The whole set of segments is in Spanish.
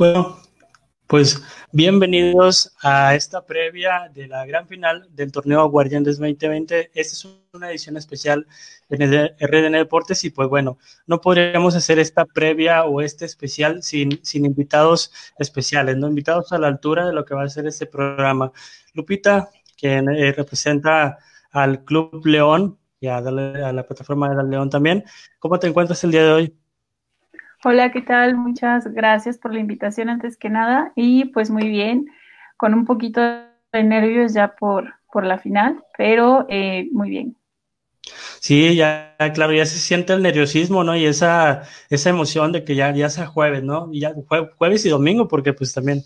Bueno, pues bienvenidos a esta previa de la gran final del torneo Guardianes 2020. Esta es una edición especial de RDN Deportes y pues bueno, no podríamos hacer esta previa o este especial sin, sin invitados especiales, ¿no? Invitados a la altura de lo que va a ser este programa. Lupita, quien eh, representa al Club León y a, a la plataforma de León también. ¿Cómo te encuentras el día de hoy? Hola, ¿qué tal? Muchas gracias por la invitación antes que nada y pues muy bien, con un poquito de nervios ya por, por la final, pero eh, muy bien. Sí, ya, claro, ya se siente el nerviosismo, ¿no? Y esa, esa emoción de que ya, ya sea jueves, ¿no? Y ya jueves y domingo, porque pues también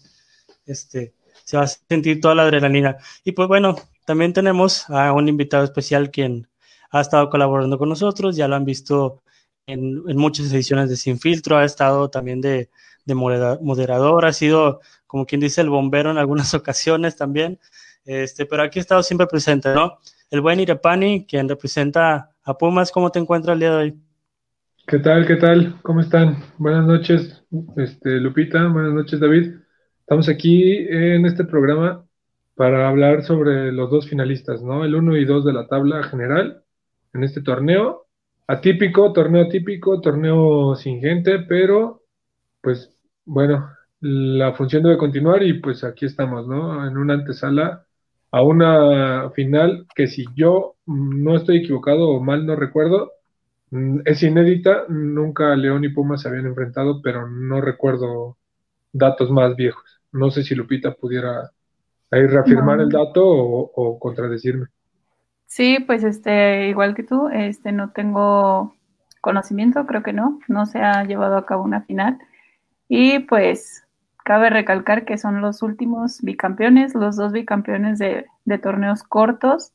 este, se va a sentir toda la adrenalina. Y pues bueno, también tenemos a un invitado especial quien ha estado colaborando con nosotros, ya lo han visto en, muchas ediciones de Sin Filtro, ha estado también de, moderador, ha sido, como quien dice, el bombero en algunas ocasiones también, este, pero aquí ha estado siempre presente, ¿no? El buen Irepani, quien representa a Pumas, ¿cómo te encuentras el día de hoy? ¿Qué tal? ¿Qué tal? ¿Cómo están? Buenas noches, este, Lupita, buenas noches, David. Estamos aquí en este programa para hablar sobre los dos finalistas, ¿no? El 1 y 2 de la tabla general en este torneo atípico, torneo típico, torneo sin gente, pero pues bueno, la función debe continuar y pues aquí estamos, ¿no? En una antesala a una final que si yo no estoy equivocado o mal no recuerdo, mm, es inédita, nunca León y Pumas se habían enfrentado, pero no recuerdo datos más viejos. No sé si Lupita pudiera ahí reafirmar el dato o contradecirme. Sí, pues este, igual que tú, este, no tengo conocimiento, creo que no, no se ha llevado a cabo una final. Y pues cabe recalcar que son los últimos bicampeones, los dos bicampeones de, torneos cortos,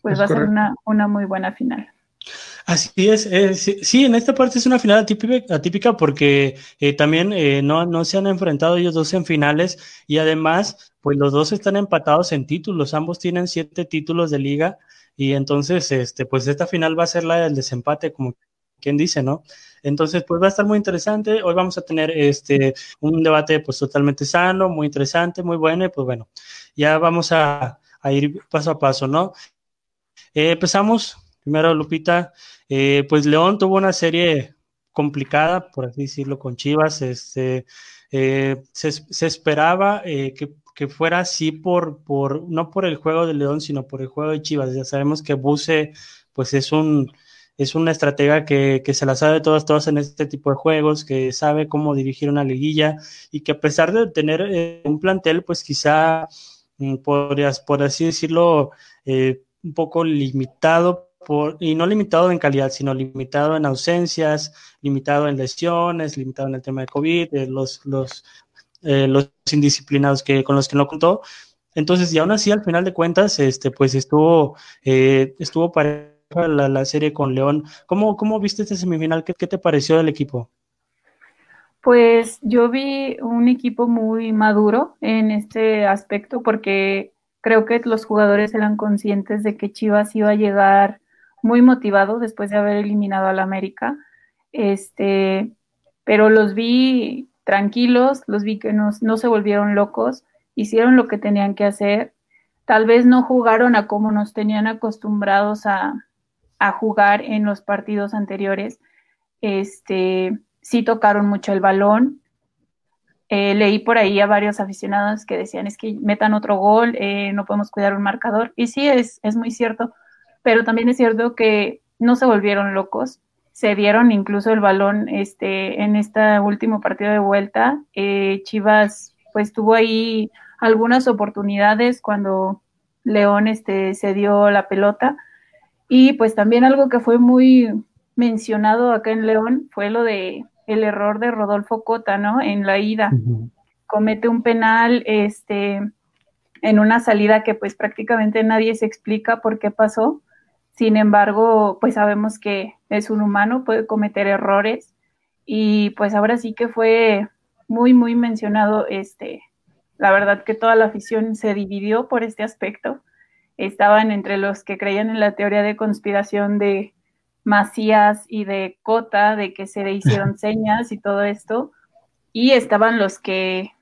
pues va a ser una, una muy buena final. Así es, sí, en esta parte es una final atípica, atípica porque eh, también eh, no, no se han enfrentado ellos dos en finales y además, pues los dos están empatados en títulos, ambos tienen siete títulos de liga y entonces, este, pues esta final va a ser la del desempate, como quien dice, ¿no? Entonces, pues va a estar muy interesante. Hoy vamos a tener este, un debate pues totalmente sano, muy interesante, muy bueno, y pues bueno, ya vamos a, ir paso a paso, ¿no? Eh, empezamos, primero Lupita, eh, pues León tuvo una serie complicada, por así decirlo, con Chivas, este, eh, se, se, esperaba que que fuera así por, por, no por el juego de León, sino por el juego de Chivas. Ya sabemos que Buse, pues es un, es una estratega que, que, se la sabe todas, todas en este tipo de juegos, que sabe cómo dirigir una liguilla y que a pesar de tener eh, un plantel, pues quizá mm, podrías, por así decirlo, eh, un poco limitado, por, y no limitado en calidad, sino limitado en ausencias, limitado en lesiones, limitado en el tema de COVID, eh, los, los eh, los indisciplinados que, con los que no contó. Entonces, y aún así, al final de cuentas, este, pues estuvo, eh, estuvo pareja la, la, serie con León. ¿Cómo, cómo viste este semifinal? ¿Qué, ¿Qué, te pareció del equipo? Pues yo vi un equipo muy maduro en este aspecto porque creo que los jugadores eran conscientes de que Chivas iba a llegar muy motivado después de haber eliminado al América. Este, pero los vi tranquilos, los vi que no, se volvieron locos, hicieron lo que tenían que hacer, tal vez no jugaron a como nos tenían acostumbrados a, jugar en los partidos anteriores, este, sí tocaron mucho el balón, eh, leí por ahí a varios aficionados que decían es que metan otro gol, eh, no podemos cuidar un marcador. Y sí, es, es muy cierto, pero también es cierto que no se volvieron locos se dieron incluso el balón este, en este último partido de vuelta. Eh, Chivas pues tuvo ahí algunas oportunidades cuando León este, se dio la pelota. Y pues también algo que fue muy mencionado acá en León fue lo de el error de Rodolfo Cota, ¿no? En la ida. Comete un penal este, en una salida que pues prácticamente nadie se explica por qué pasó. Sin embargo, pues sabemos que es un humano, puede cometer errores y pues ahora sí que fue muy, muy mencionado este, la verdad que toda la afición se dividió por este aspecto. Estaban entre los que creían en la teoría de conspiración de Macías y de Cota, de que se le hicieron señas y todo esto. y estaban los que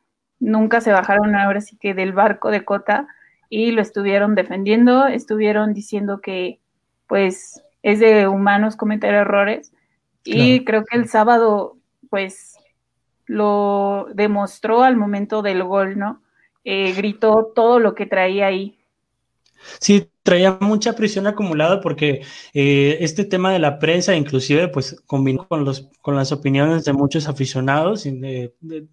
nunca se bajaron ahora sí que del barco de Cota y lo estuvieron defendiendo, estuvieron diciendo que pues es de humanos cometer errores y creo que el sábado pues lo demostró al momento del gol, ¿no? Eh, gritó todo lo que traía ahí. Sí, traía mucha presión acumulada porque eh, este tema de la prensa inclusive pues combinó con, los, con las opiniones de muchos aficionados,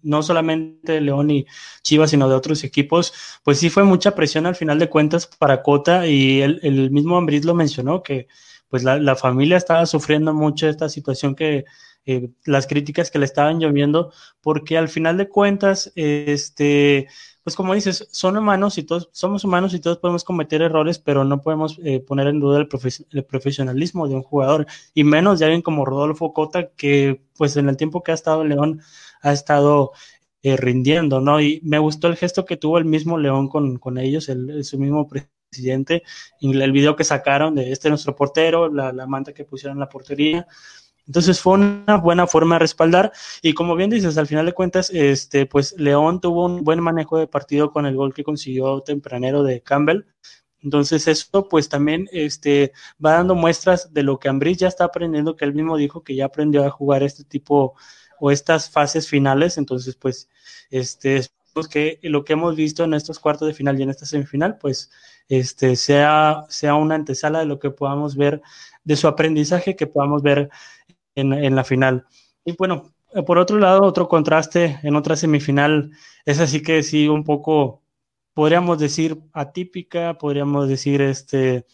no solamente de León y Chivas, sino de otros equipos, pues sí fue mucha presión al final de cuentas para Cota y el, mismo Ambris lo mencionó que pues la, familia estaba sufriendo mucho esta situación que eh, las críticas que le estaban lloviendo porque al final de cuentas este pues como dices, son humanos y todos somos humanos y todos podemos cometer errores, pero no podemos eh, poner en duda el, profesionalismo de un jugador y menos de alguien como Rodolfo Cota que pues en el tiempo que ha estado en León ha estado eh, rindiendo, ¿no? Y me gustó el gesto que tuvo el mismo León con, con ellos, el, su mismo presidente, el video que sacaron de este nuestro portero, la, la manta que pusieron en la portería, entonces fue una buena forma de respaldar y como bien dices, al final de cuentas, este, pues León tuvo un buen manejo de partido con el gol que consiguió tempranero de Campbell. Entonces eso pues también este, va dando muestras de lo que Ambris ya está aprendiendo, que él mismo dijo que ya aprendió a jugar este tipo o estas fases finales. Entonces pues este, que lo que hemos visto en estos cuartos de final y en esta semifinal pues este, sea, sea una antesala de lo que podamos ver de su aprendizaje, que podamos ver en, la final. Y bueno, eh, por otro lado, otro contraste en otra semifinal es así que sí, un poco, podríamos decir atípica, podríamos decir este,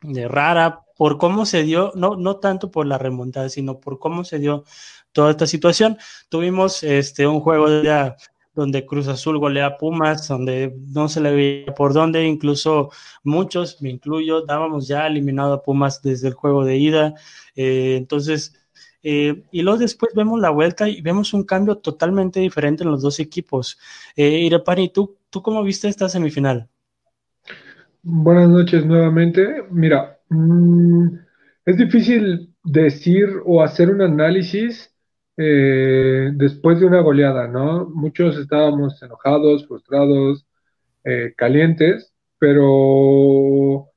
de rara, por cómo se dio, no, no tanto por la remontada, sino por cómo se dio toda esta situación. Tuvimos este, un juego de, donde Cruz Azul golea a Pumas, donde no se le veía por dónde, incluso muchos, me incluyo, dábamos ya eliminado a Pumas desde el juego de ida. Eh, entonces, eh, y luego después vemos la vuelta y vemos un cambio totalmente diferente en los dos equipos. Eh, Irepani, ¿tú, ¿tú cómo viste esta semifinal? Buenas noches nuevamente. Mira, mm, es difícil decir o hacer un análisis eh, después de una goleada, ¿no? Muchos estábamos enojados, frustrados, eh, calientes, pero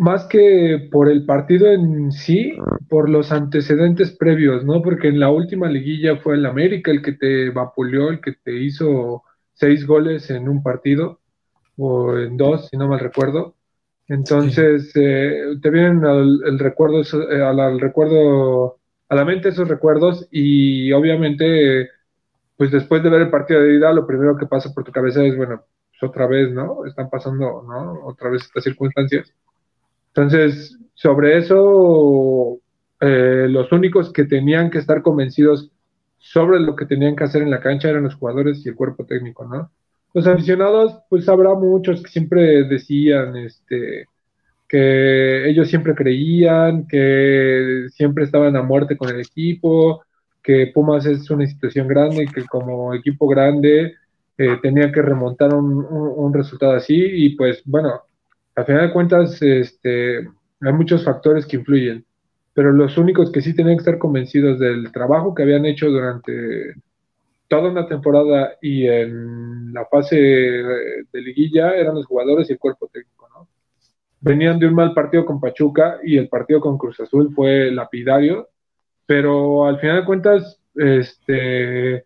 más que por el partido en sí, por los antecedentes previos, ¿no? Porque en la última liguilla fue el América el que te vapuleó, el que te hizo seis goles en un partido, o en dos, si no mal recuerdo. Entonces, eh, te vienen al, el recuerdo, eh, al, recuerdo, a la mente esos recuerdos y obviamente, pues después de ver el partido de ida, lo primero que pasa por tu cabeza es, bueno, pues otra vez, ¿no? Están pasando, ¿no? Otra vez estas circunstancias. Entonces, sobre eso, eh, los únicos que tenían que estar convencidos sobre lo que tenían que hacer en la cancha eran los jugadores y el cuerpo técnico, ¿no? Los aficionados, pues habrá muchos que siempre decían, este, que ellos siempre creían, que siempre estaban a muerte con el equipo, que Pumas es una institución grande y que como equipo grande eh, tenía que remontar un, resultado así y pues bueno, al final de cuentas, este, hay muchos factores que influyen, pero los únicos que sí tenían que estar convencidos del trabajo que habían hecho durante toda una temporada y en la fase de liguilla eran los jugadores y el cuerpo técnico, ¿no? Venían de un mal partido con Pachuca y el partido con Cruz Azul fue lapidario, pero al final de cuentas, este,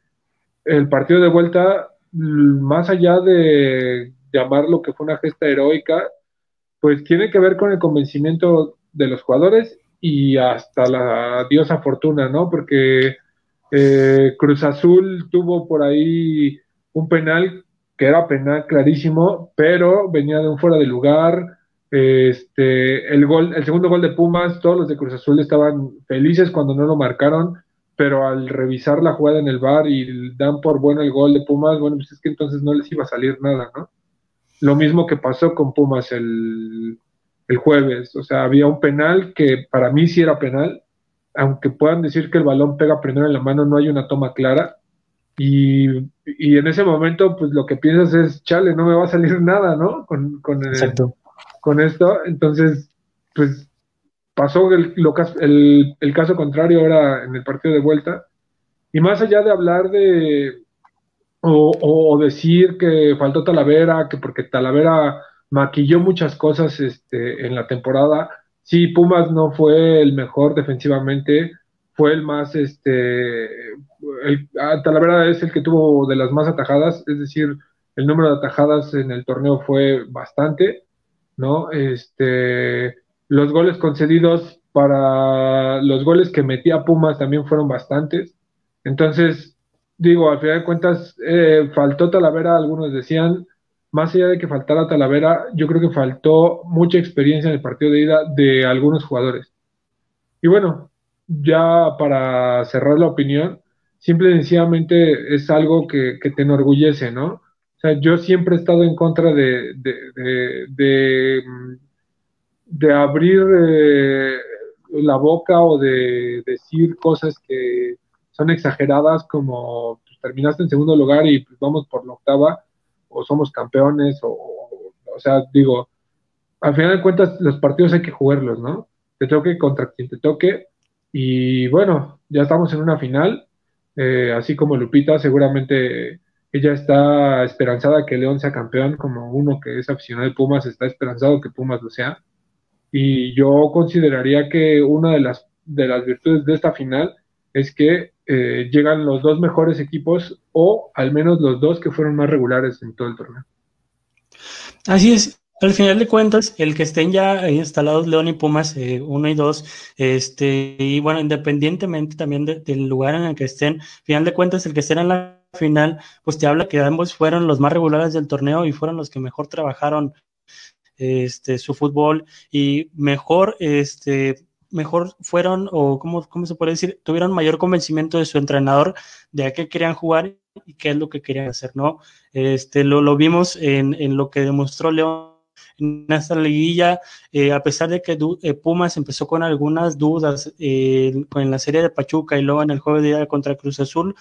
el partido de vuelta, más allá de llamar lo que fue una gesta heroica, pues tiene que ver con el convencimiento de los jugadores y hasta la diosa fortuna, ¿no? Porque eh, Cruz Azul tuvo por ahí un penal que era penal clarísimo, pero venía de un fuera de lugar. Este, el gol, el segundo gol de Pumas, todos los de Cruz Azul estaban felices cuando no lo marcaron, pero al revisar la jugada en el bar y dan por bueno el gol de Pumas, bueno, pues es que entonces no les iba a salir nada, ¿no? Lo mismo que pasó con Pumas el, jueves. O sea, había un penal que para mí sí era penal, aunque puedan decir que el balón pega primero en la mano, no hay una toma clara. Y, en ese momento, pues lo que piensas es, chale, no me va a salir nada, ¿no? Con, con, con esto. Entonces, pues pasó el, el, el, caso contrario ahora en el partido de vuelta. Y más allá de hablar de, o, decir que faltó Talavera, que porque Talavera maquilló muchas cosas este, en la temporada, sí, Pumas no fue el mejor defensivamente, fue el más, este, el, ah, Talavera es el que tuvo de las más atajadas, es decir, el número de atajadas en el torneo fue bastante, ¿no? Este, los goles concedidos para los goles que metía Pumas también fueron bastantes. Entonces, digo, al final de cuentas, eh, faltó Talavera, algunos decían, más allá de que faltara Talavera, yo creo que faltó mucha experiencia en el partido de ida de algunos jugadores. Y bueno, ya para cerrar la opinión, simple y sencillamente es algo que, te enorgullece, ¿no? O sea, yo siempre he estado en contra de, de, de, abrir eh, la boca o de decir cosas que son exageradas como terminaste en segundo lugar y pues, vamos por la octava o somos campeones o, o sea, digo, al final de cuentas los partidos hay que jugarlos, ¿no? Te toque contra quien te toque y bueno, ya estamos en una final, eh, así como Lupita, seguramente ella está esperanzada que León sea campeón, como uno que es aficionado de Pumas está esperanzado que Pumas lo sea. Y yo consideraría que una de las, de las virtudes de esta final es que eh, llegan los dos mejores equipos o al menos los dos que fueron más regulares en todo el torneo. Así es. Al final de cuentas, el que estén ya instalados León y Pumas, eh, uno y dos, este, y bueno, independientemente también del lugar en el que estén, al final de cuentas, el que estén en la final, pues te habla que ambos fueron los más regulares del torneo y fueron los que mejor trabajaron este, su fútbol y mejor, este, mejor fueron, o cómo, cómo se puede decir, tuvieron mayor convencimiento de su entrenador de a qué querían jugar y qué es lo que querían hacer, ¿no? Este, lo, lo vimos en, en lo que demostró León en esta liguilla, eh, a pesar de que eh, Pumas empezó con algunas dudas eh, en la serie de Pachuca y luego en el juego de día contra Cruz Azul,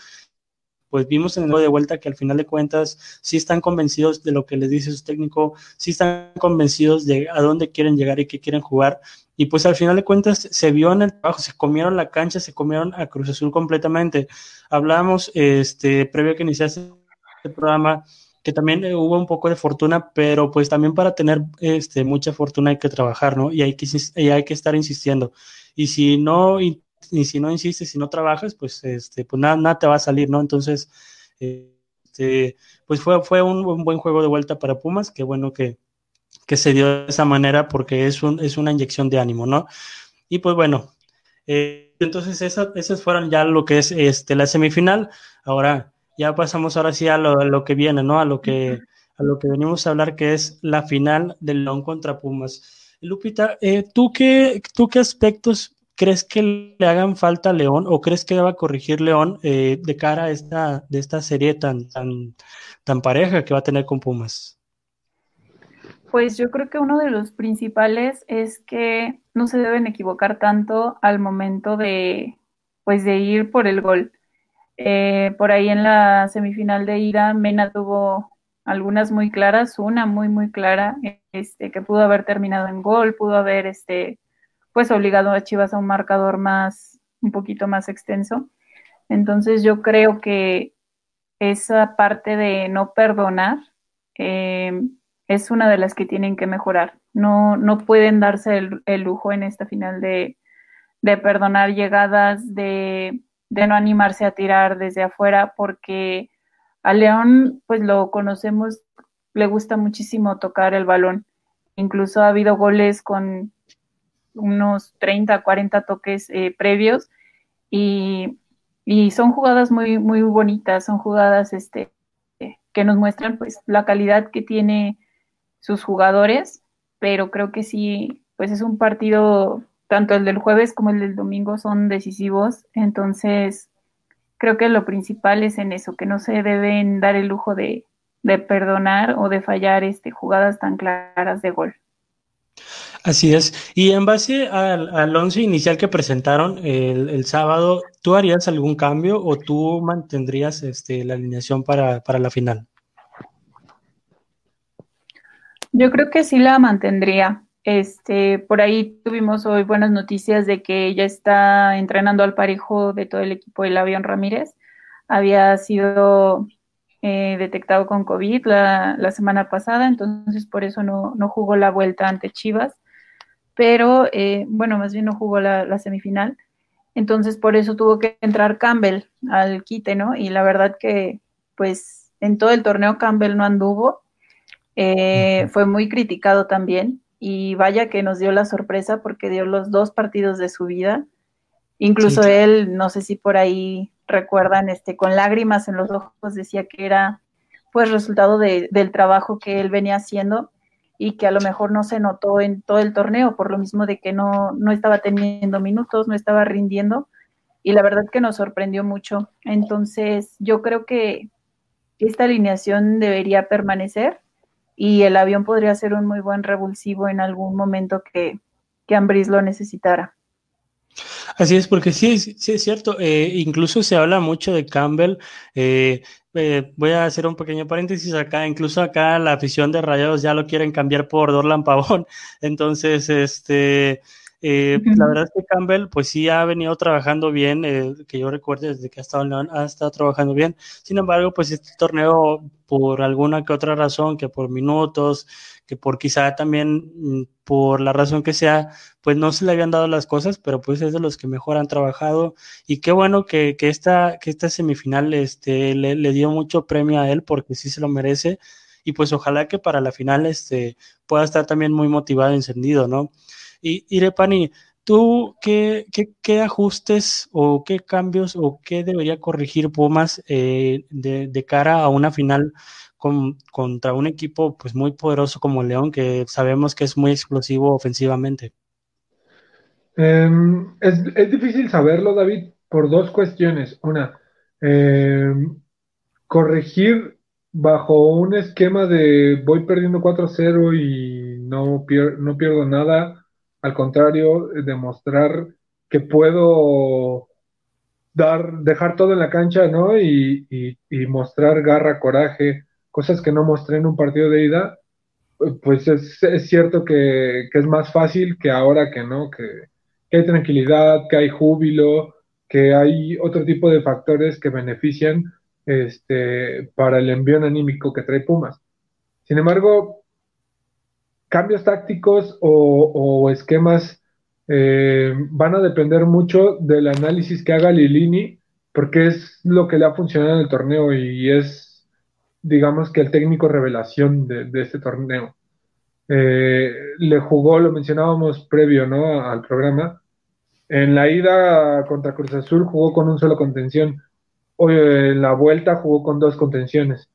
pues vimos en el de vuelta que al final de cuentas sí están convencidos de lo que les dice su técnico, sí están convencidos de a dónde quieren llegar y qué quieren jugar. Y pues al final de cuentas se vio en el trabajo, se comieron la cancha, se comieron a Cruz Azul completamente. Hablamos, este, previo a que iniciase el programa, que también eh, hubo un poco de fortuna, pero pues también para tener este, mucha fortuna hay que trabajar, ¿no? Y hay que, y hay que estar insistiendo. Y si no y si no insistes, si no trabajas, pues, este, pues nada, nada te va a salir, ¿no? Entonces, este, pues fue, fue un, buen juego de vuelta para Pumas, qué bueno que, que se dio de esa manera porque es, un, es una inyección de ánimo, ¿no? Y pues bueno, eh, entonces esas fueron ya lo que es este, la semifinal. Ahora ya pasamos ahora sí a lo, que viene, ¿no? A lo que, a lo que venimos a hablar, que es la final del León contra Pumas. Lupita, eh, ¿tú, qué, ¿tú qué aspectos ¿crees que le hagan falta a León o crees que va a corregir León eh, de cara a esta, de esta serie tan, tan, tan pareja que va a tener con Pumas? Pues yo creo que uno de los principales es que no se deben equivocar tanto al momento de, pues de ir por el gol. Eh, por ahí en la semifinal de ida, Mena tuvo algunas muy claras, una muy, muy clara, este, que pudo haber terminado en gol, pudo haber este, pues obligado a Chivas a un marcador más, un poquito más extenso. Entonces yo creo que esa parte de no perdonar eh, es una de las que tienen que mejorar. No, no pueden darse el, lujo en esta final de, perdonar llegadas, de, de, no animarse a tirar desde afuera, porque a León, pues lo conocemos, le gusta muchísimo tocar el balón. Incluso ha habido goles con unos 30, 40 toques eh, previos y, son jugadas muy, muy bonitas, son jugadas este, que nos muestran pues la calidad que tiene sus jugadores, pero creo que sí, pues es un partido, tanto el del jueves como el del domingo son decisivos, entonces creo que lo principal es en eso, que no se deben dar el lujo de, de perdonar o de fallar este, jugadas tan claras de gol. Así es. Y en base al, once inicial que presentaron el, sábado, ¿tú harías algún cambio o tú mantendrías este, la alineación para, la final? Yo creo que sí la mantendría. Este, por ahí tuvimos hoy buenas noticias de que ella está entrenando al parejo de todo el equipo del avión Ramírez. había sido eh, detectado con COVID la, semana pasada, entonces por eso no, jugó la vuelta ante Chivas, pero eh, bueno, más bien no jugó la, semifinal, entonces por eso tuvo que entrar Campbell al quite, ¿no? Y la verdad que pues en todo el torneo Campbell no anduvo, eh, fue muy criticado también. Y vaya que nos dio la sorpresa porque dio los dos partidos de su vida. Incluso él, no sé si por ahí recuerdan, este, con lágrimas en los ojos decía que era pues resultado del trabajo que él venía haciendo y que a lo mejor no se notó en todo el torneo, por lo mismo de que no, no estaba teniendo minutos, no estaba rindiendo, y la verdad que nos sorprendió mucho. Entonces, yo creo que esta alineación debería permanecer y el avión podría ser un muy buen revulsivo en algún momento que, que Ambris lo necesitara. Así es, porque sí, sí es cierto. Eh, incluso se habla mucho de Campbell. Eh, eh, voy a hacer un pequeño paréntesis acá. Incluso acá la afición de Rayados ya lo quieren cambiar por Dorlan Pavón. Entonces, este, la verdad es que Campbell, pues sí ha venido trabajando bien, que yo recuerde desde que ha estado en León, ha estado trabajando bien. Sin embargo, pues este torneo, por alguna que otra razón, que por minutos, que por quizá también mm, por la razón que sea, pues no se le habían dado las cosas, pero pues es de los que mejor han trabajado y qué bueno que, que esta, que esta semifinal este, le, dio mucho premio a él porque sí se lo merece y pues ojalá que para la final este, pueda estar también muy motivado y encendido, ¿no? Y Irepani, ¿tú qué, qué, qué, ajustes o qué cambios o qué debería corregir Pumas eh, de, de cara a una final contra un equipo pues muy poderoso como León, que sabemos que es muy explosivo ofensivamente? Em, es, difícil saberlo, David, por dos cuestiones. Una, em, corregir bajo un esquema de voy perdiendo 4-0 y no, no pierdo nada. Al contrario, demostrar que puedo dar, dejar todo en la cancha, ¿no? Y, y mostrar garra, coraje, cosas que no mostré en un partido de ida, pues es, cierto que, es más fácil que ahora que no, que, hay tranquilidad, que hay júbilo, que hay otro tipo de factores que benefician este, para el envío anímico que trae Pumas. Sin embargo, cambios tácticos o, esquemas eh, van a depender mucho del análisis que haga Lilini, porque es lo que le ha funcionado en el torneo y es digamos que el técnico revelación de, este torneo. Eh, le jugó, lo mencionábamos previo ¿no? al programa, en la ida contra Cruz Azul jugó con un solo contención, Hoy, en la vuelta jugó con dos contenciones.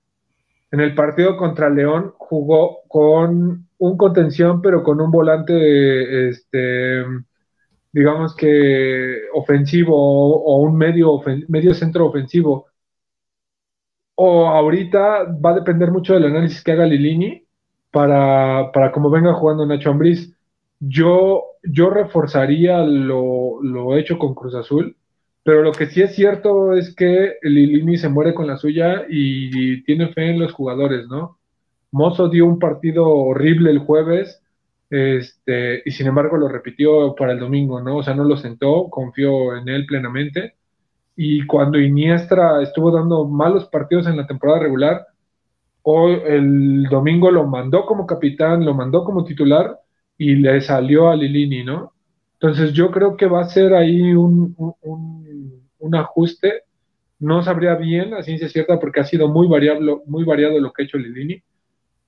En el partido contra León jugó con un contención, pero con un volante, este, digamos que ofensivo o, un medio, medio centro ofensivo o ahorita va a depender mucho del análisis que haga Lilini para, para cómo venga jugando Nacho Ambriz. Yo, yo reforzaría lo, lo, hecho con Cruz Azul, pero lo que sí es cierto es que Lilini se muere con la suya y tiene fe en los jugadores, ¿no? Mozo dio un partido horrible el jueves, este, y sin embargo lo repitió para el domingo, ¿no? O sea, no lo sentó, confió en él plenamente y cuando Iniestra estuvo dando malos partidos en la temporada regular, hoy el domingo lo mandó como capitán, lo mandó como titular y le salió a Lilini, ¿no? Entonces yo creo que va a ser ahí un, un, ajuste. No sabría bien la ciencia cierta porque ha sido muy variable, muy variado lo que ha hecho Lilini.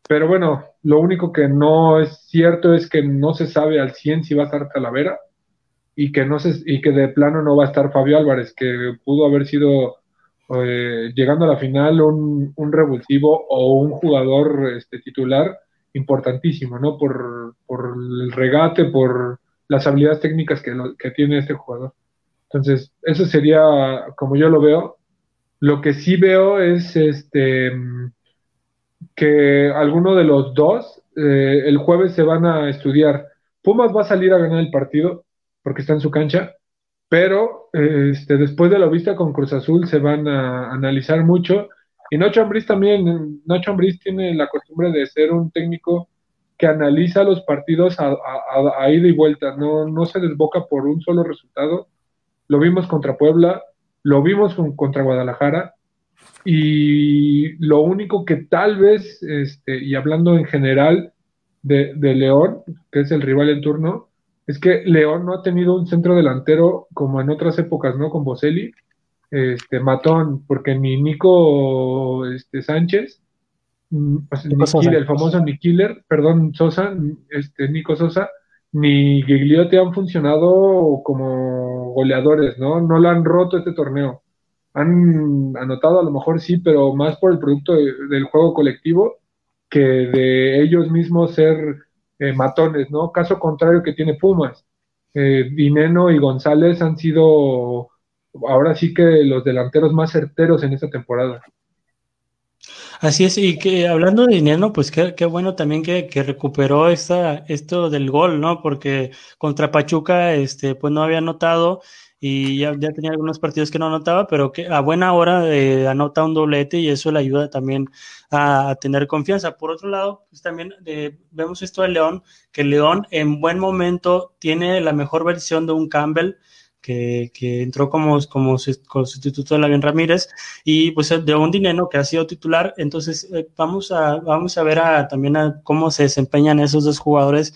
Pero bueno, lo único que no es cierto es que no se sabe al 100 si va a estar Talavera y que no se, y que de plano no va a estar Fabio Álvarez, que pudo haber sido eh, llegando a la final un, un, revulsivo o un jugador este, titular importantísimo, ¿no? Por, por el regate, por las habilidades técnicas que, tiene este jugador. Entonces, eso sería como yo lo veo. Lo que sí veo es este que alguno de los dos eh, el jueves se van a estudiar. Pumas va a salir a ganar el partido, porque está en su cancha, pero este, después de la vista con Cruz Azul se van a analizar mucho. Y Nacho Ambriz también, Nacho Ambriz tiene la costumbre de ser un técnico que analiza los partidos a, ida y vuelta, no, no se desboca por un solo resultado. Lo vimos contra Puebla, lo vimos contra Guadalajara y lo único que tal vez, este, y hablando en general de, de León, que es el rival en turno, es que León no ha tenido un centro delantero como en otras épocas, ¿no? Con Boselli, este, matón, porque ni Nico este, Sánchez, mm, el famoso Nikiller, perdón, Sosa, este, Nico Sosa, ni Gigliotti han funcionado como goleadores, ¿no? No lo han roto este torneo. Han anotado a lo mejor sí, pero más por el producto del juego colectivo que de ellos mismos ser eh, matones, ¿no? Caso contrario que tiene Pumas. Eh, Dineno y González han sido ahora sí que los delanteros más certeros en esta temporada. Así es, y que hablando de Dineno, pues qué, bueno también que, recuperó esta, esto del gol, ¿no? Porque contra Pachuca, este, pues no había notado y ya, ya, tenía algunos partidos que no anotaba, pero que a buena hora eh, anota un doblete y eso le ayuda también a, tener confianza. Por otro lado, pues también eh, vemos esto de León, que León en buen momento tiene la mejor versión de un Campbell. Que, que entró como, como, sustituto de Lavian Ramírez y pues de un dinero que ha sido titular. Entonces eh, vamos, a, vamos a ver también a cómo se desempeñan esos dos jugadores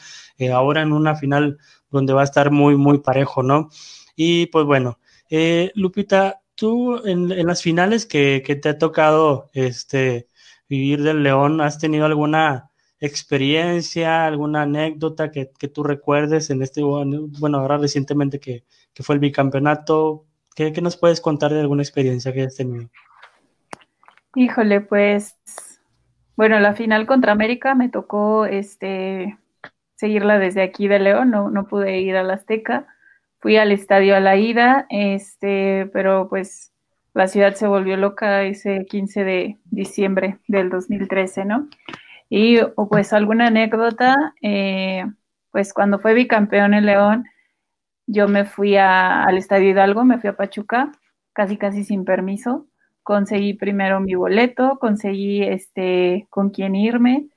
ahora en una final donde va a estar muy, muy parejo, ¿no? Y pues bueno, eh, Lupita, tú en, las finales que, te ha tocado este, vivir del León, ¿has tenido alguna experiencia, alguna anécdota que, tú recuerdes en este, bueno, ahora recientemente que, fue el bicampeonato? ¿Qué, ¿Qué, nos puedes contar de alguna experiencia que has tenido? Híjole, pues, bueno, la final contra América me tocó este seguirla desde aquí de León, no, no pude ir a la Azteca fui al estadio a la ida, este, pero pues la ciudad se volvió loca ese 15 de diciembre del 2013, ¿no? Y pues alguna anécdota, eh, pues cuando fue bicampeón en León, yo me fui al Estadio Hidalgo, me fui a Pachuca, casi casi sin permiso. Conseguí primero mi boleto, conseguí este con quién irme,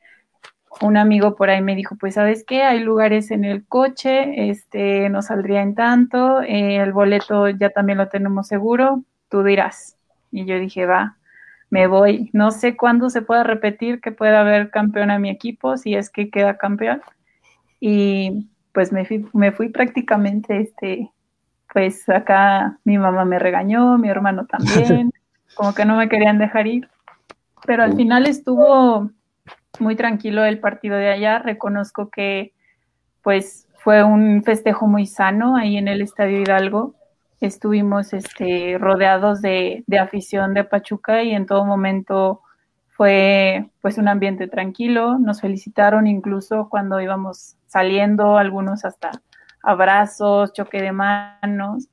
un amigo por ahí me dijo, pues sabes qué, hay lugares en el coche, este, no saldría en tanto, eh, el boleto ya también lo tenemos seguro, tú dirás. Y yo dije, va, me voy. No sé cuándo se pueda repetir que pueda haber campeón a mi equipo, si es que queda campeón. Y pues me fui, me fui prácticamente, este, pues acá mi mamá me regañó, mi hermano también, como que no me querían dejar ir. Pero al final estuvo muy tranquilo el partido de allá. Reconozco que pues fue un festejo muy sano ahí en el Estadio Hidalgo. Estuvimos este, rodeados de, afición de Pachuca y en todo momento fue pues un ambiente tranquilo. Nos felicitaron incluso cuando íbamos saliendo, algunos hasta abrazos, choque de manos.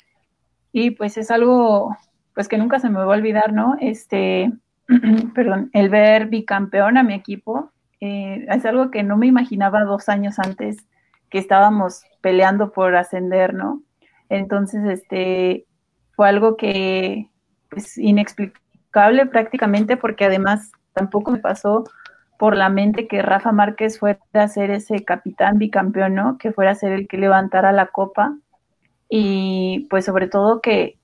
Y pues es algo pues que nunca se me va a olvidar, ¿no? Este, perdón, el ver bicampeón a mi equipo eh, es algo que no me imaginaba dos años antes que estábamos peleando por ascender, ¿no? Entonces, este, fue algo que, pues, inexplicable prácticamente, porque además tampoco me pasó por la mente que Rafa Márquez fuera a ser ese capitán bicampeón, ¿no? Que fuera a ser el que levantara la copa. Y pues sobre todo que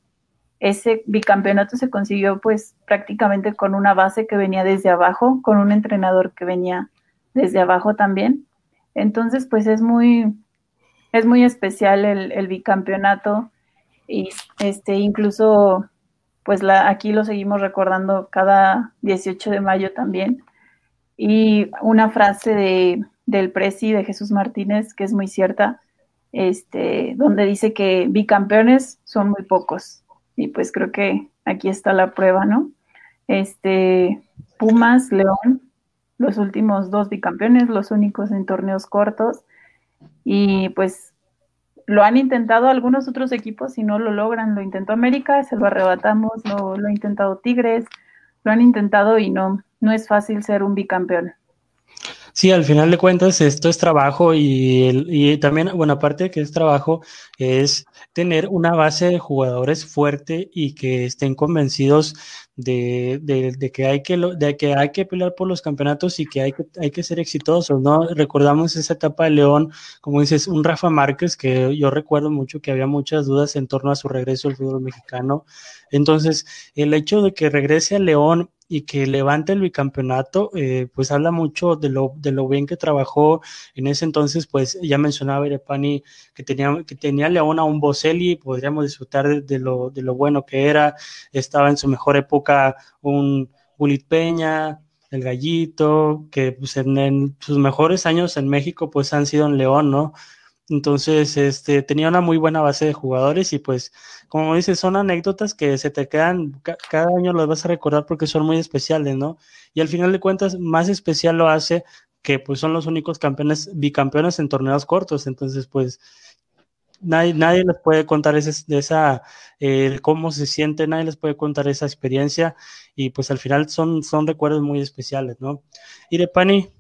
ese bicampeonato se consiguió pues prácticamente con una base que venía desde abajo, con un entrenador que venía desde abajo también. Entonces pues es muy, es muy especial el, bicampeonato y este incluso pues la, aquí lo seguimos recordando cada 18 de mayo también. Y una frase de, del presi de Jesús Martínez que es muy cierta, este, donde dice que bicampeones son muy pocos, y pues creo que aquí está la prueba, ¿no? Este, Pumas, León, los últimos dos bicampeones, los únicos en torneos cortos, y pues lo han intentado algunos otros equipos y no lo logran. Lo intentó América, se lo arrebatamos, lo, lo ha intentado Tigres, lo han intentado y no, no es fácil ser un bicampeón. Sí, al final de cuentas esto es trabajo y, y también, bueno, aparte de que es trabajo, es tener una base de jugadores fuerte y que estén convencidos de, que hay que, de que hay que pelear por los campeonatos y que hay que, hay que ser exitosos, ¿no? Recordamos esa etapa de León, como dices, un Rafa Márquez, que yo recuerdo mucho que había muchas dudas en torno a su regreso al fútbol mexicano. Entonces, el hecho de que regrese a León y que levante el bicampeonato, eh, pues habla mucho de lo, de lo bien que trabajó en ese entonces, pues ya mencionaba Irepani que tenía, que tenía León a un Boselli, podríamos disfrutar de, lo, de lo bueno que era, estaba en su mejor época un Bulit Peña, el Gallito, que pues en, en, sus mejores años en México pues han sido en León, ¿no? Entonces, este, tenía una muy buena base de jugadores y pues, como dices, son anécdotas que se te quedan, cada año las vas a recordar porque son muy especiales, ¿no? Y al final de cuentas, más especial lo hace que pues son los únicos campeones, bicampeones en torneos cortos. Entonces, pues, nadie, nadie les puede contar ese, esa, eh, cómo se siente, nadie les puede contar esa experiencia y pues al final son, son recuerdos muy especiales, ¿no? Irepani,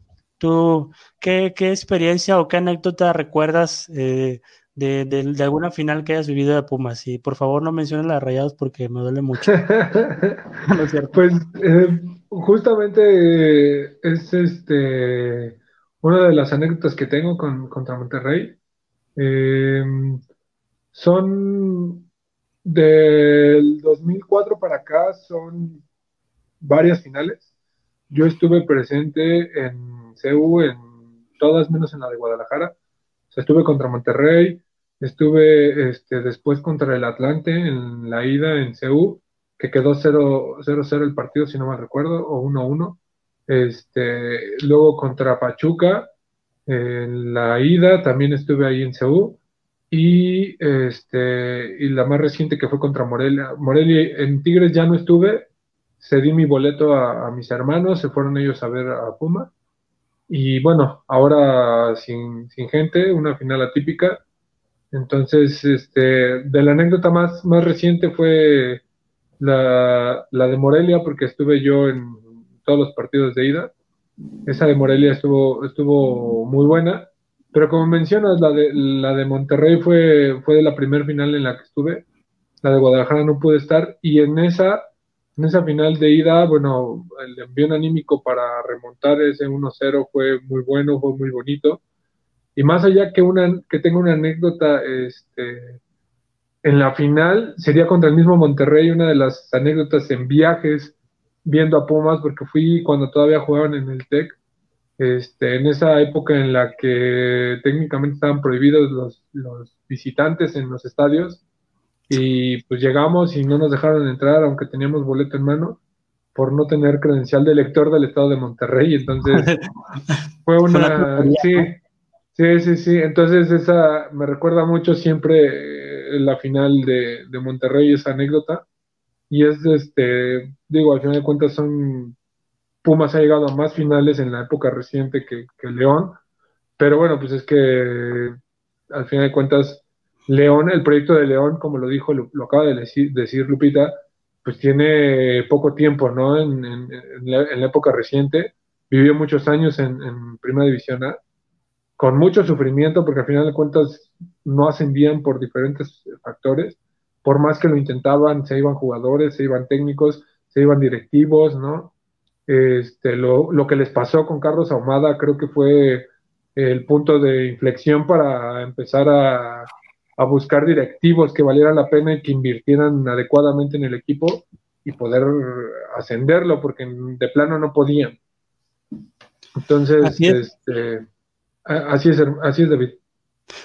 ¿Tú qué, qué experiencia o qué anécdota recuerdas eh, de, de, alguna final que hayas vivido de Pumas? Y por favor no menciones las rayados porque me duele mucho. Pues eh, justamente es este una de las anécdotas que tengo con, contra Monterrey. Eh, son del 2004 para acá, son varias finales. Yo estuve presente en CEU, en todas menos en la de Guadalajara. estuve contra Monterrey, estuve este, después contra el Atlante en la ida en CEU, que quedó 0-0 el partido, si no mal recuerdo, o 1-1. Este, luego contra Pachuca, en la ida también estuve ahí en CEU. Y, este, y la más reciente que fue contra Morelia. Morelia en Tigres ya no estuve, cedí mi boleto a, mis hermanos, se fueron ellos a ver a Puma y bueno, ahora sin, sin gente, una final atípica. Entonces, este, de la anécdota más, más reciente fue la de Morelia, porque estuve yo en todos los partidos de ida. Esa de Morelia estuvo, estuvo muy buena. Pero como mencionas, la de, la de Monterrey fue, fue de la primera final en la que estuve. La de Guadalajara no pude estar. Y en esa en esa final de ida, bueno, el envío anímico para remontar ese 1-0 fue muy bueno, fue muy bonito. Y más allá que, una, que tenga una anécdota, este, en la final sería contra el mismo Monterrey, una de las anécdotas en viajes, viendo a Pumas, porque fui cuando todavía jugaban en el TEC, este, en esa época en la que técnicamente estaban prohibidos los, los visitantes en los estadios, y pues llegamos y no nos dejaron entrar, aunque teníamos boleto en mano, por no tener credencial de elector del estado de Monterrey. Entonces, fue una... Sí, sí, sí, sí. Entonces, esa me recuerda mucho siempre eh, la final de, de Monterrey, esa anécdota. Y es, este, digo, al final de cuentas son... Pumas ha llegado a más finales en la época reciente que, León, pero bueno, pues es que al final de cuentas León, el proyecto de León, como lo dijo, lo, acaba de decir, Lupita, pues tiene poco tiempo, ¿no? En, la, época reciente, vivió muchos años en, Primera División A, con mucho sufrimiento, porque al final de cuentas no ascendían por diferentes factores, por más que lo intentaban, se iban jugadores, se iban técnicos, se iban directivos, ¿no? Este, lo, lo que les pasó con Carlos Ahumada creo que fue el punto de inflexión para empezar a a buscar directivos que valieran la pena y que invirtieran adecuadamente en el equipo y poder ascenderlo, porque de plano no podían. Entonces, así es, este, así es, así es David.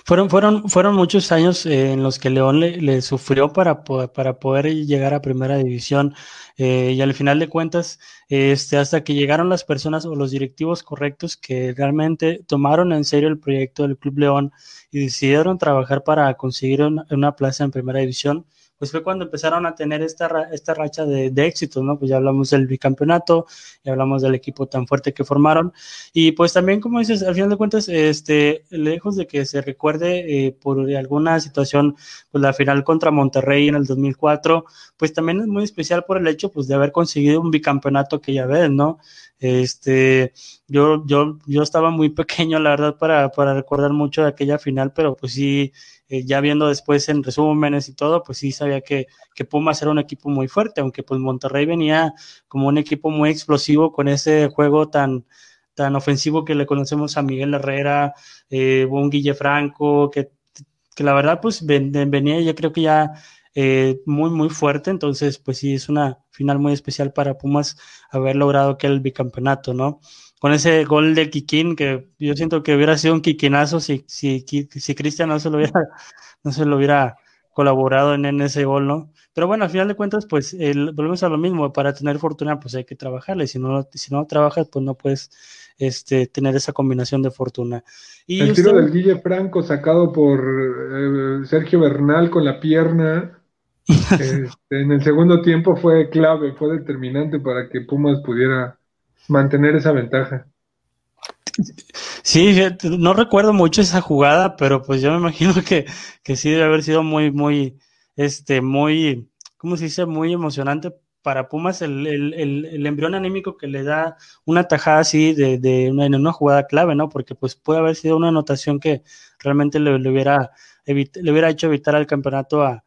Fueron, fueron, fueron muchos años eh, en los que León le, sufrió para, para poder llegar a primera división eh, y al final de cuentas, este, hasta que llegaron las personas o los directivos correctos que realmente tomaron en serio el proyecto del Club León y decidieron trabajar para conseguir una plaza en primera división, pues fue cuando empezaron a tener esta, esta racha de, de éxitos, ¿no? Pues ya hablamos del bicampeonato, ya hablamos del equipo tan fuerte que formaron, y pues también, como dices, al final de cuentas, este, lejos de que se recuerde eh, por alguna situación, pues la final contra Monterrey en el 2004, pues también es muy especial por el hecho, pues, de haber conseguido un bicampeonato que ya ves, ¿no? Este, yo, yo, yo estaba muy pequeño, la verdad, para, para recordar mucho de aquella final, pero pues sí, eh, ya viendo después en resúmenes y todo, pues sí sabía que, que Pumas era un equipo muy fuerte, aunque pues Monterrey venía como un equipo muy explosivo con ese juego tan, tan ofensivo que le conocemos a Miguel Herrera, eh, un Guille Franco, que, que la verdad pues venía yo creo que ya eh, muy, muy fuerte. Entonces, pues sí, es una final muy especial para Pumas haber logrado aquel bicampeonato, ¿no? Con ese gol de Kikín, que yo siento que hubiera sido un Kikinazo si, si, si Cristian no se lo hubiera, no se lo hubiera colaborado en, en, ese gol, ¿no? Pero bueno, al final de cuentas, pues el, volvemos a lo mismo, para tener fortuna, pues hay que trabajarle, si no, si no trabajas, pues no puedes este, tener esa combinación de fortuna. Y el tiro del Guille Franco sacado por eh, Sergio Bernal con la pierna, este, en el segundo tiempo fue clave, fue determinante para que Pumas pudiera mantener esa ventaja. Sí, no recuerdo mucho esa jugada, pero pues yo me imagino que, que sí debe haber sido muy, muy, este, muy, ¿cómo se dice? Muy emocionante para Pumas el, el, el, embrión anímico que le da una tajada así de, de una, en una jugada clave, ¿no? Porque pues puede haber sido una anotación que realmente le, le hubiera, le hubiera hecho evitar al campeonato a,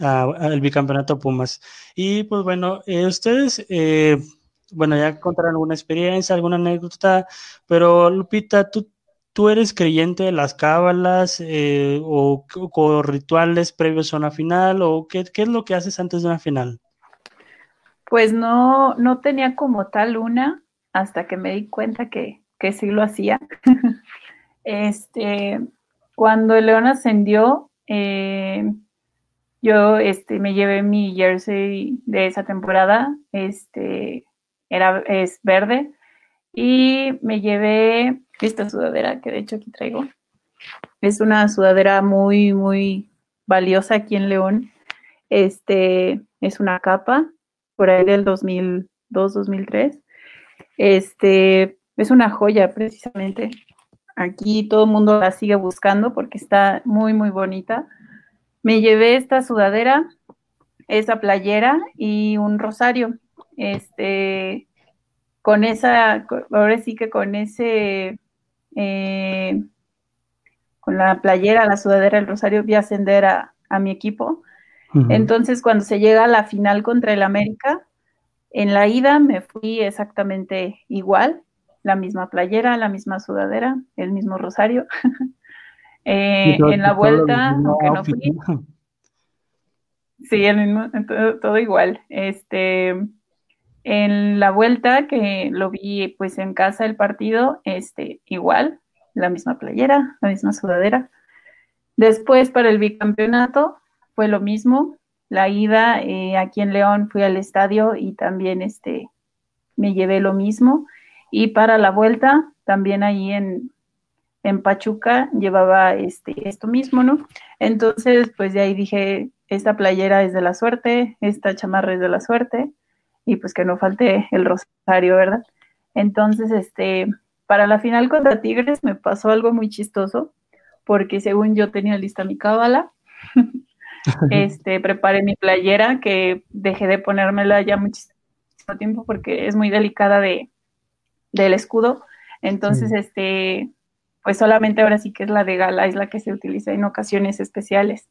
al bicampeonato Pumas. Y pues bueno, eh, ustedes, eh, bueno, ya contarán alguna experiencia, alguna anécdota, pero Lupita, ¿tú, tú eres creyente de las cábalas eh, o, rituales previos a una final o qué, qué, es lo que haces antes de una final? Pues no, no tenía como tal una hasta que me di cuenta que, que sí lo hacía. este, cuando el León ascendió, eh, yo este, me llevé mi jersey de esa temporada, este, era, es verde, y me llevé esta sudadera que de hecho aquí traigo. Es una sudadera muy, muy valiosa aquí en León. Este, es una capa, por ahí del 2002, 2003. Este, es una joya precisamente. Aquí todo el mundo la sigue buscando porque está muy, muy bonita me llevé esta sudadera, esa playera y un rosario. Este, con esa, ahora sí que con ese, eh, con la playera, la sudadera, el rosario, voy a ascender a, mi equipo. Entonces, cuando se llega a la final contra el América, en la ida me fui exactamente igual, la misma playera, la misma sudadera, el mismo rosario. Eh, en la vuelta, aunque no fui. Sí, el mismo, todo, igual. Este, en la vuelta que lo vi pues en casa el partido, este, igual, la misma playera, la misma sudadera. Después para el bicampeonato fue lo mismo. La ida eh, aquí en León fui al estadio y también este, me llevé lo mismo. Y para la vuelta, también ahí en, en Pachuca llevaba este, esto mismo, ¿no? Entonces, pues de ahí dije, esta playera es de la suerte, esta chamarra es de la suerte, y pues que no falte el rosario, ¿verdad? Entonces, este, para la final contra Tigres me pasó algo muy chistoso, porque según yo tenía lista mi cábala, este, preparé mi playera, que dejé de ponérmela ya muchísimo tiempo porque es muy delicada de, del escudo. Entonces, este, pues solamente ahora sí que es la de gala, es la que se utiliza en ocasiones especiales.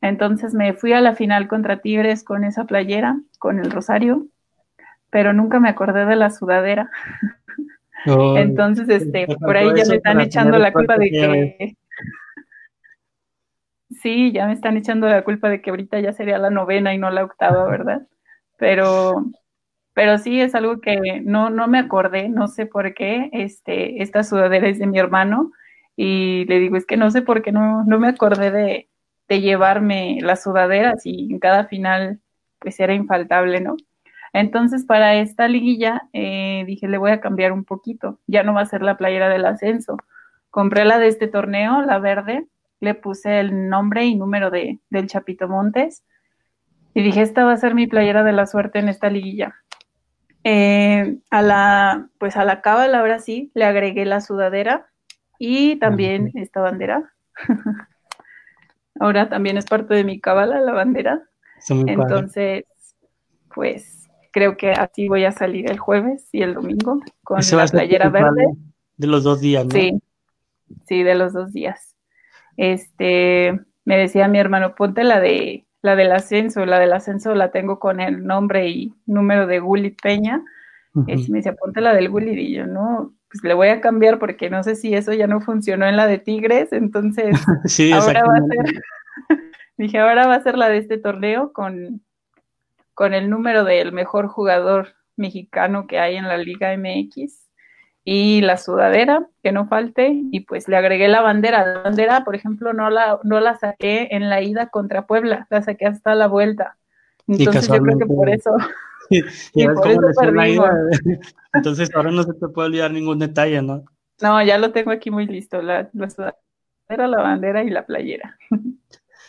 Entonces me fui a la final contra Tigres con esa playera, con el rosario, pero nunca me acordé de la sudadera. Entonces, este, por ahí ya me están echando la culpa de que... Sí, ya me están echando la culpa de que ahorita ya sería la novena y no la octava, ¿verdad? Pero pero sí es algo que no, no me acordé, no sé por qué, este, esta sudadera es de mi hermano y le digo, es que no sé por qué no, no me acordé de, de llevarme las sudaderas y en cada final pues era infaltable, ¿no? Entonces para esta liguilla eh, dije, le voy a cambiar un poquito, ya no va a ser la playera del ascenso. Compré la de este torneo, la verde, le puse el nombre y número de, del Chapito Montes y dije, esta va a ser mi playera de la suerte en esta liguilla. Eh, a la, pues a la cábala ahora sí, le agregué la sudadera y también esta bandera. ahora también es parte de mi cábala la bandera. Entonces, pues creo que así voy a salir el jueves y el domingo con la playera verde. De los dos días, ¿no? Sí, sí, de los dos días. Este, me decía mi hermano, ponte la de la del ascenso, la del ascenso la tengo con el nombre y número de Gullit Peña. Y me decía, ponte la del Gullit y yo, no, pues le voy a cambiar porque no sé si eso ya no funcionó en la de Tigres, entonces ahora va a ser, dije, ahora va a ser la de este torneo con, con el número del mejor jugador mexicano que hay en la Liga MX y la sudadera, que no falte, y pues le agregué la bandera. La bandera, por ejemplo, no la, no la saqué en la ida contra Puebla, la saqué hasta la vuelta. Entonces yo creo que por eso... Entonces ahora no se te puede olvidar ningún detalle, ¿no? No, ya lo tengo aquí muy listo, la, la sudadera, la bandera y la playera.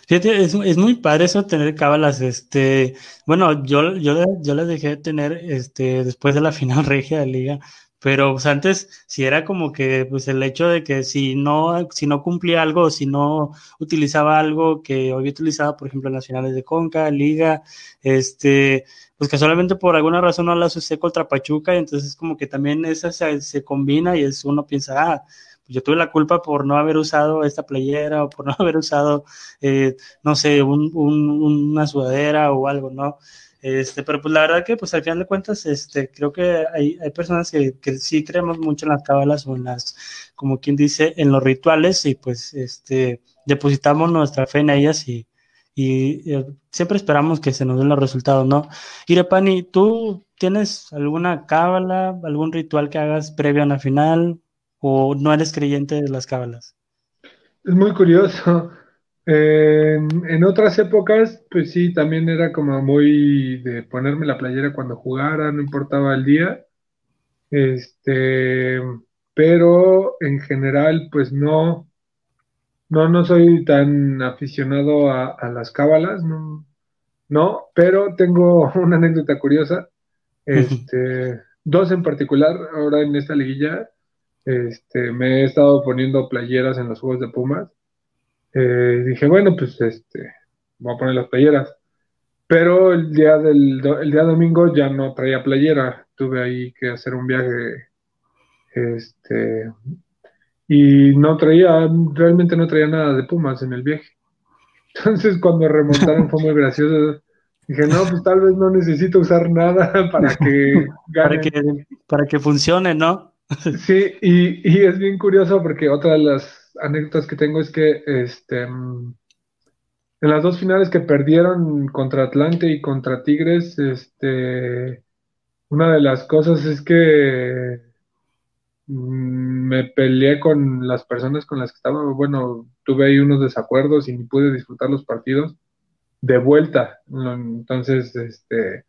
Fíjate, es, es, muy padre eso tener cábalas, este, bueno, yo, yo, yo las dejé de tener, este, después de la final regia de liga, pero pues, antes si era como que pues el hecho de que si no, si no cumplía algo, si no utilizaba algo que había utilizado, por ejemplo, en las finales de Conca, Liga, este, pues que solamente por alguna razón no las usé contra Pachuca, y entonces como que también esa se, se combina y es uno piensa, ah, yo tuve la culpa por no haber usado esta playera o por no haber usado, eh, no sé, un, una sudadera o algo, ¿no? Este, pero pues la verdad que pues al final de cuentas, este, creo que hay, hay personas que, que, sí creemos mucho en las cábalas o en las, como quien dice, en los rituales y pues este, depositamos nuestra fe en ellas y, y, eh, siempre esperamos que se nos den los resultados, ¿no? Irepani, ¿tú tienes alguna cábala, algún ritual que hagas previo a una final o no eres creyente de las cábalas? Es muy curioso. en otras épocas, pues sí, también era como muy de ponerme la playera cuando jugara, no importaba el día. Este, pero en general, pues no, no, no soy tan aficionado a, las cábalas, no, no, pero tengo una anécdota curiosa. Este, dos en particular, ahora en esta liguilla, este, me he estado poniendo playeras en los juegos de Pumas. Eh, dije, bueno, pues este, voy a poner las playeras. Pero el día del el día domingo ya no traía playera. Tuve ahí que hacer un viaje. Este, y no traía, realmente no traía nada de Pumas en el viaje. Entonces cuando remontaron fue muy gracioso. Dije, no, pues tal vez no necesito usar nada para que Para que, para que funcione, ¿no? Sí, y, y, es bien curioso porque otra de las anécdotas que tengo es que este, en las dos finales que perdieron contra Atlante y contra Tigres, este, una de las cosas es que mm, me peleé con las personas con las que estaba, bueno, tuve ahí unos desacuerdos y pude disfrutar los partidos de vuelta. Entonces, este,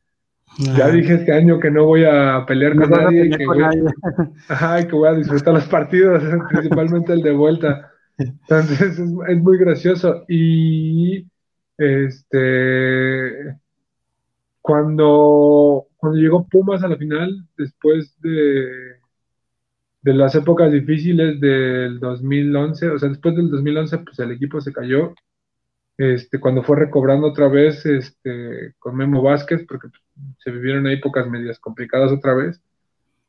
ya dije este año que no voy a pelear con nadie, y que, voy, Ajá, que voy a disfrutar los partidos, principalmente el de vuelta. Entonces es, muy gracioso. Y este cuando, cuando llegó Pumas a la final, después de, de las épocas difíciles del 2011, o sea, después del 2011, pues el equipo se cayó este, cuando fue recobrando otra vez este, con Memo Vázquez, porque se vivieron épocas medias complicadas otra vez,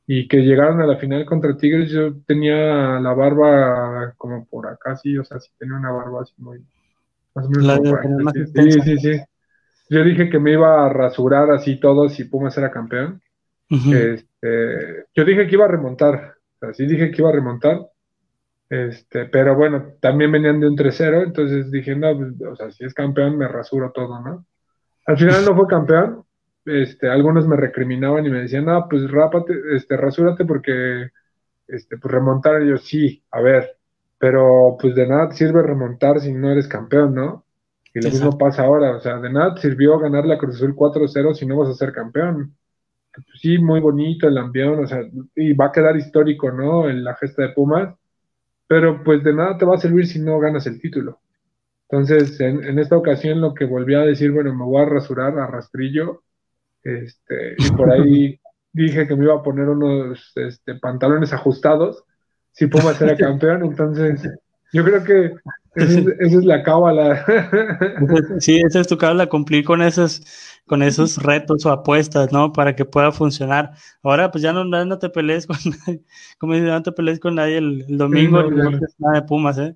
y que llegaron a la final contra Tigres, yo tenía la barba como por acá, sí, o sea, sí tenía una barba así muy... Más o menos sí, sí, sí. Yo dije que me iba a rasurar así todo si Pumas era campeón. este, yo dije que iba a remontar, o sea, sí dije que iba a remontar, este, pero bueno, también venían de un 3-0, entonces dije, no, pues, o sea, si es campeón me rasuro todo, ¿no? Al final no fue campeón, este, algunos me recriminaban y me decían, no, pues rápate, este, rasúrate porque, este, pues remontar, y yo, sí, a ver, pero pues de nada te sirve remontar si no eres campeón, ¿no? Y lo mismo pasa ahora, o sea, de nada te sirvió ganar la Cruz Azul 4-0 si no vas a ser campeón. Pues, sí, muy bonito el ambiente, o sea, y va a quedar histórico, ¿no? En la gesta de Pumas, pero pues de nada te va a servir si no ganas el título. Entonces, en, esta ocasión lo que volví a decir, bueno, me voy a rasurar a rastrillo, este, y por ahí dije que me iba a poner unos este, pantalones ajustados si Pumas era campeón, entonces yo creo que esa es, la cábala. Sí, esa es tu cábala, cumplir con esos, con esos retos o apuestas, ¿no? Para que pueda funcionar. Ahora, pues ya no, no te pelees con nadie, como no te pelees con nadie el, domingo, no, no, nada de Pumas, ¿eh?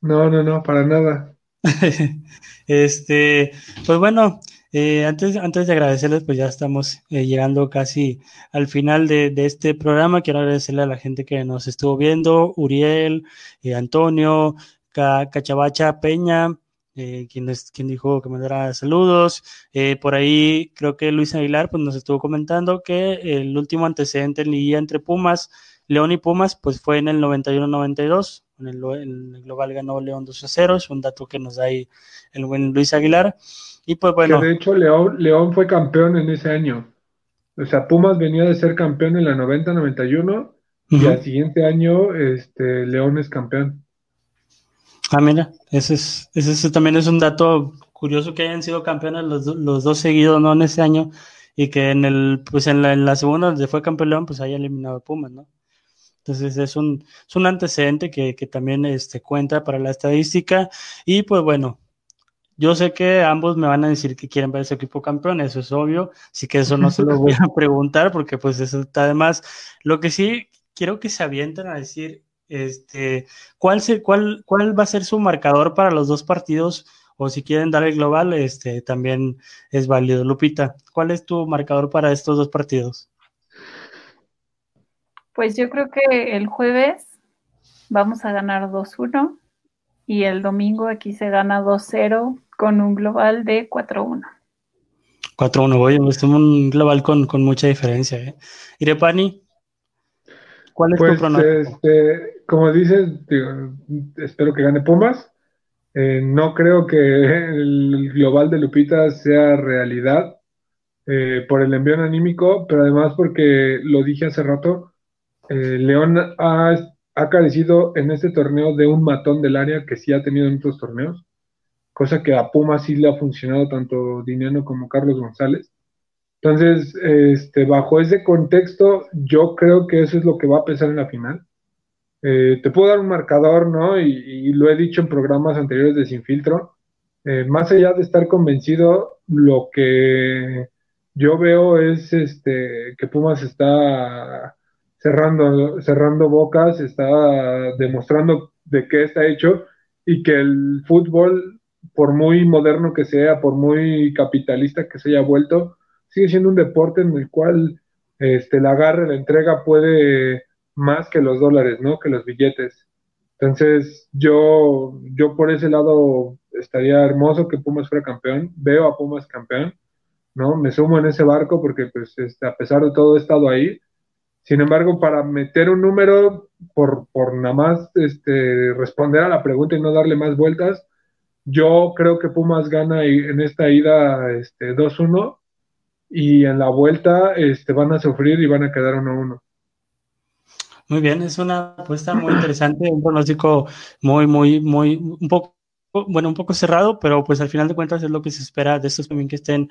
No, no, no, para nada. este, pues bueno, eh, antes, antes de agradecerles, pues ya estamos eh, llegando casi al final de, este programa. Quiero agradecerle a la gente que nos estuvo viendo, Uriel, eh, Antonio, Cachabacha Peña, quien, es, quien dijo que mandara saludos. por ahí creo que Luis Aguilar pues, nos estuvo comentando que el último antecedente en Liga entre Pumas, León y Pumas, pues fue en el 91-92. En el, el, global ganó León 2 a 0, es un dato que nos da ahí el buen Luis Aguilar. Y pues bueno. de hecho, León, León fue campeón en ese año. O sea, Pumas venía de ser campeón en la 90-91 y al siguiente año este, León es campeón. Ah, mira, ese, es, ese, también es un dato curioso que hayan sido campeones los, los, dos seguidos, ¿no? En ese año y que en el, pues en la, en la segunda donde fue campeón pues haya eliminado a Pumas, ¿no? Entonces es un, es un antecedente que, que también este, cuenta para la estadística y pues bueno, yo sé que ambos me van a decir que quieren ver ese equipo campeón, eso es obvio, así que eso no se lo voy a preguntar porque pues eso está además. Lo que sí quiero que se avienten a decir, este, ¿cuál, se, cuál, cuál va a ser su marcador para los dos partidos o si quieren dar el global, este, también es válido. Lupita, ¿cuál es tu marcador para estos dos partidos? Pues yo creo que el jueves vamos a ganar 2-1 y el domingo aquí se gana 2-0 con un global de 4-1. 4-1, voy, es un global con, mucha diferencia. ¿eh? Irepani, ¿cuál es tu pues, pronóstico? Este, como dices, espero que gane Pumas. Eh, no creo que el global de Lupita sea realidad eh, por el envío anímico, pero además porque lo dije hace rato, eh, León ha, carecido en este torneo de un matón del área que sí ha tenido en otros torneos cosa que a Puma sí le ha funcionado tanto Diniano como Carlos González. Entonces, este, bajo ese contexto, yo creo que eso es lo que va a pesar en la final. Eh, te puedo dar un marcador, ¿no? Y, lo he dicho en programas anteriores de Sin Filtro. Eh, más allá de estar convencido, lo que yo veo es este, que Pumas está cerrando, cerrando bocas, está demostrando de qué está hecho y que el fútbol por muy moderno que sea, por muy capitalista que se haya vuelto, sigue siendo un deporte en el cual este, la agarre, la entrega puede más que los dólares, ¿no? Que los billetes. Entonces, yo, yo por ese lado estaría hermoso que Pumas fuera campeón. Veo a Pumas campeón, ¿no? Me sumo en ese barco porque, pues, este, a pesar de todo he estado ahí. Sin embargo, para meter un número, por, por nada más este, responder a la pregunta y no darle más vueltas, yo creo que Pumas gana en esta ida este, 2-1 y en la vuelta este, van a sufrir y van a quedar 1-1. Muy bien, es una apuesta muy interesante, un pronóstico muy, muy, muy, un poco bueno, un poco cerrado, pero pues al final de cuentas es lo que se espera de estos también que estén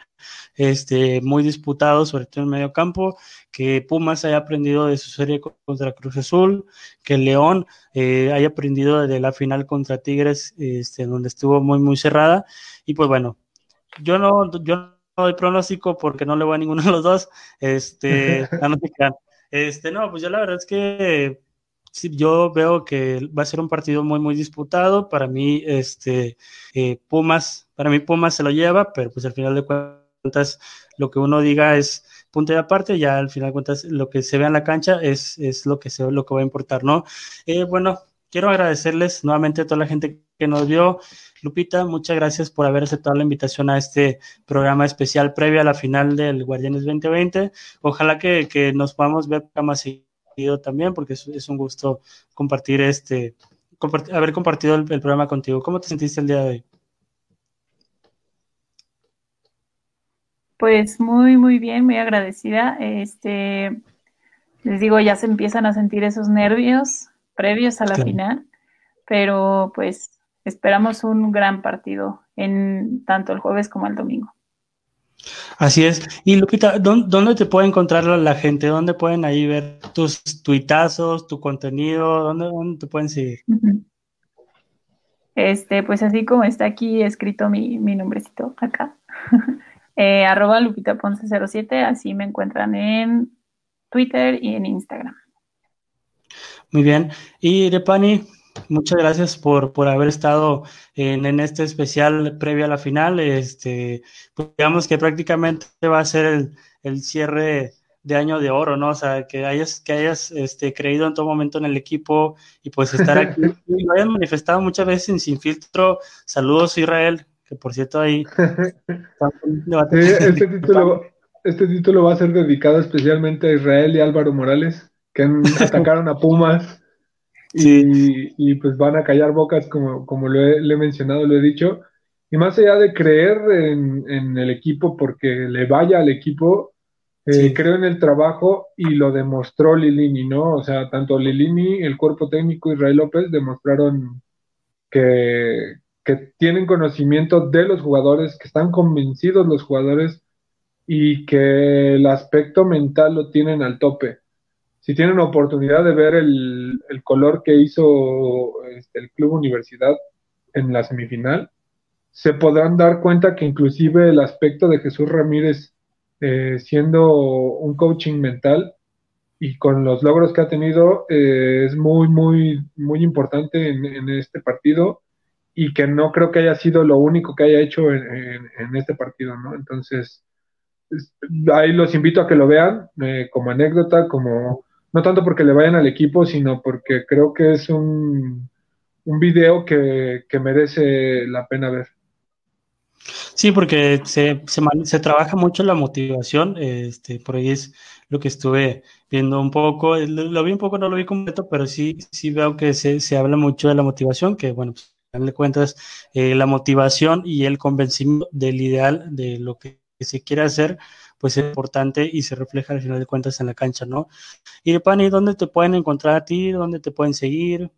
este, muy disputados, sobre todo en el medio campo, que Pumas haya aprendido de su serie contra Cruz Azul, que León eh, haya aprendido de la final contra Tigres, este, donde estuvo muy, muy cerrada. Y pues bueno, yo no, yo no doy pronóstico porque no le voy a ninguno de los dos. Este, no, este, no, pues yo la verdad es que yo veo que va a ser un partido muy, muy disputado. Para mí, este, eh, Pumas, para mí Pumas se lo lleva, pero pues al final de cuentas, lo que uno diga es punto de aparte, ya al final de cuentas, lo que se ve en la cancha es, es lo, que se, lo que va a importar, ¿no? Eh, bueno, quiero agradecerles nuevamente a toda la gente que nos vio. Lupita, muchas gracias por haber aceptado la invitación a este programa especial previo a la final del Guardianes 2020. Ojalá que, que nos podamos ver más también, porque es, un gusto compartir este, haber compartido el, programa contigo. ¿Cómo te sentiste el día de hoy? Pues muy, muy bien, muy agradecida. Este, les digo, ya se empiezan a sentir esos nervios previos a la final, pero pues esperamos un gran partido en tanto el jueves como el domingo. Así es. Y Lupita, ¿dónde te puede encontrar la gente? ¿Dónde pueden ahí ver tus tuitazos, tu contenido? ¿Dónde, te pueden seguir? Este, pues así como está aquí escrito mi, mi nombrecito acá. eh, arroba Lupita Ponce 07, así me encuentran en Twitter y en Instagram. Muy bien. Y Repani, muchas gracias por, por haber estado en, en, este especial previo a la final. Este, pues digamos que prácticamente va a ser el, el, cierre de año de oro, ¿no? O sea, que hayas, que hayas este, creído en todo momento en el equipo y pues estar aquí. lo hayan manifestado muchas veces en Sin Filtro. Saludos, Israel, que por cierto ahí. este, título, este título va a ser dedicado especialmente a Israel y Álvaro Morales, que atacaron a Pumas y, pues van a callar bocas como, como lo he, le he mencionado, lo he dicho. Y más allá de creer en, el equipo porque le vaya al equipo, eh, creo en el trabajo y lo demostró Lilini, ¿no? O sea, tanto Lilini, el cuerpo técnico Israel López demostraron que, que tienen conocimiento de los jugadores, que están convencidos los jugadores y que el aspecto mental lo tienen al tope si tienen oportunidad de ver el, color que hizo este, el Club Universidad en la semifinal, se podrán dar cuenta que inclusive el aspecto de Jesús Ramírez eh, siendo un coaching mental y con los logros que ha tenido eh, es muy, muy, muy importante en, este partido y que no creo que haya sido lo único que haya hecho en, este partido, ¿no? Entonces, ahí los invito a que lo vean eh, como anécdota, como no tanto porque le vayan al equipo, sino porque creo que es un, un video que, merece la pena ver. Sí, porque se, se, trabaja mucho la motivación, este, por ahí es lo que estuve viendo un poco, lo, vi un poco, no lo vi completo, pero sí, sí veo que se, se habla mucho de la motivación, que bueno, pues, de cuentas, eh, la motivación y el convencimiento del ideal de lo que se quiere hacer, pues es importante y se refleja al final de cuentas en la cancha, ¿no? Y Pani, ¿dónde te pueden encontrar a ti? ¿Dónde te pueden seguir?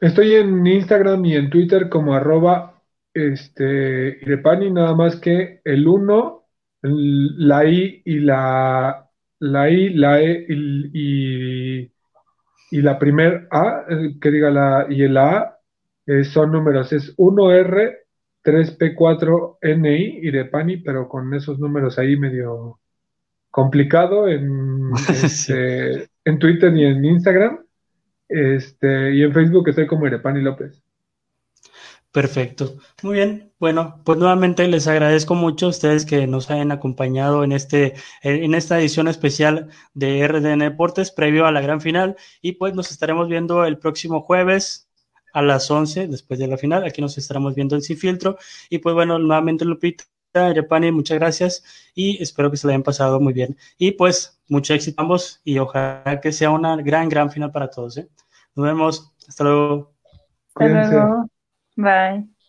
Estoy en Instagram y en Twitter como arroba este, Irepani, nada más que el 1, la I y la, la I, la E y, y, la primer A, eh, que diga la y el A, eh, son números, es 1R 3P4NI y de Pani, pero con esos números ahí medio complicado en, este, en Twitter y en Instagram. Este, y en Facebook estoy como Irepani López. Perfecto. Muy bien. Bueno, pues nuevamente les agradezco mucho a ustedes que nos hayan acompañado en este, en esta edición especial de RDN Deportes previo a la gran final. Y pues nos estaremos viendo el próximo jueves a las 11 después de la final. Aquí nos estaremos viendo en Sin Filtro. Y pues bueno, nuevamente Lupita, Repani, muchas gracias y espero que se la hayan pasado muy bien. Y pues mucho éxito a ambos y ojalá que sea una gran, gran final para todos. ¿eh? Nos vemos. Hasta luego. Hasta luego. Bye.